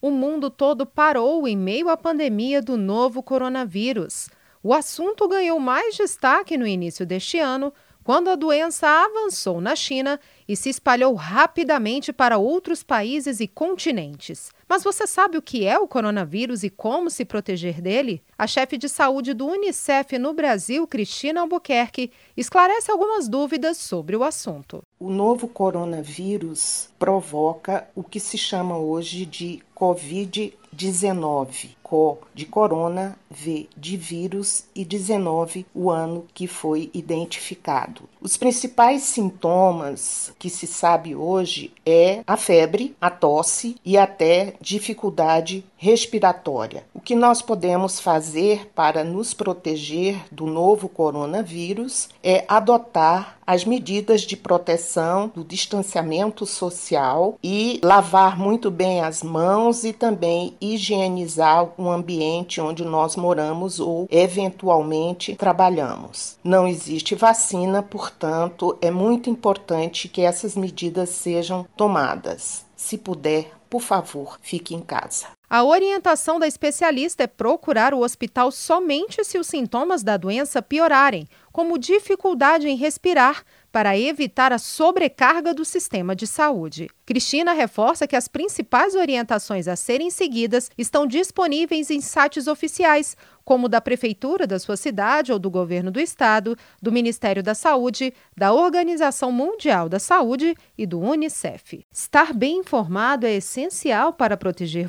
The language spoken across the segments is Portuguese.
o mundo todo parou em meio à pandemia do novo coronavírus. O assunto ganhou mais destaque no início deste ano, quando a doença avançou na China e se espalhou rapidamente para outros países e continentes. Mas você sabe o que é o coronavírus e como se proteger dele? A chefe de saúde do Unicef no Brasil, Cristina Albuquerque, esclarece algumas dúvidas sobre o assunto. O novo coronavírus provoca o que se chama hoje de Covid-19. CO de corona, V de vírus e 19 o ano que foi identificado. Os principais sintomas que se sabe hoje é a febre, a tosse e até dificuldade respiratória. Que nós podemos fazer para nos proteger do novo coronavírus é adotar as medidas de proteção do distanciamento social e lavar muito bem as mãos e também higienizar o ambiente onde nós moramos ou eventualmente trabalhamos. Não existe vacina, portanto, é muito importante que essas medidas sejam tomadas. Se puder, por favor, fique em casa. A orientação da especialista é procurar o hospital somente se os sintomas da doença piorarem, como dificuldade em respirar, para evitar a sobrecarga do sistema de saúde. Cristina reforça que as principais orientações a serem seguidas estão disponíveis em sites oficiais, como da Prefeitura da sua cidade ou do Governo do Estado, do Ministério da Saúde, da Organização Mundial da Saúde e do Unicef. Estar bem informado é essencial para proteger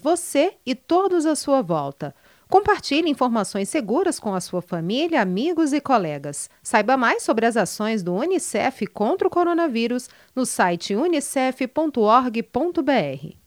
e todos à sua volta. Compartilhe informações seguras com a sua família, amigos e colegas. Saiba mais sobre as ações do Unicef contra o coronavírus no site unicef.org.br.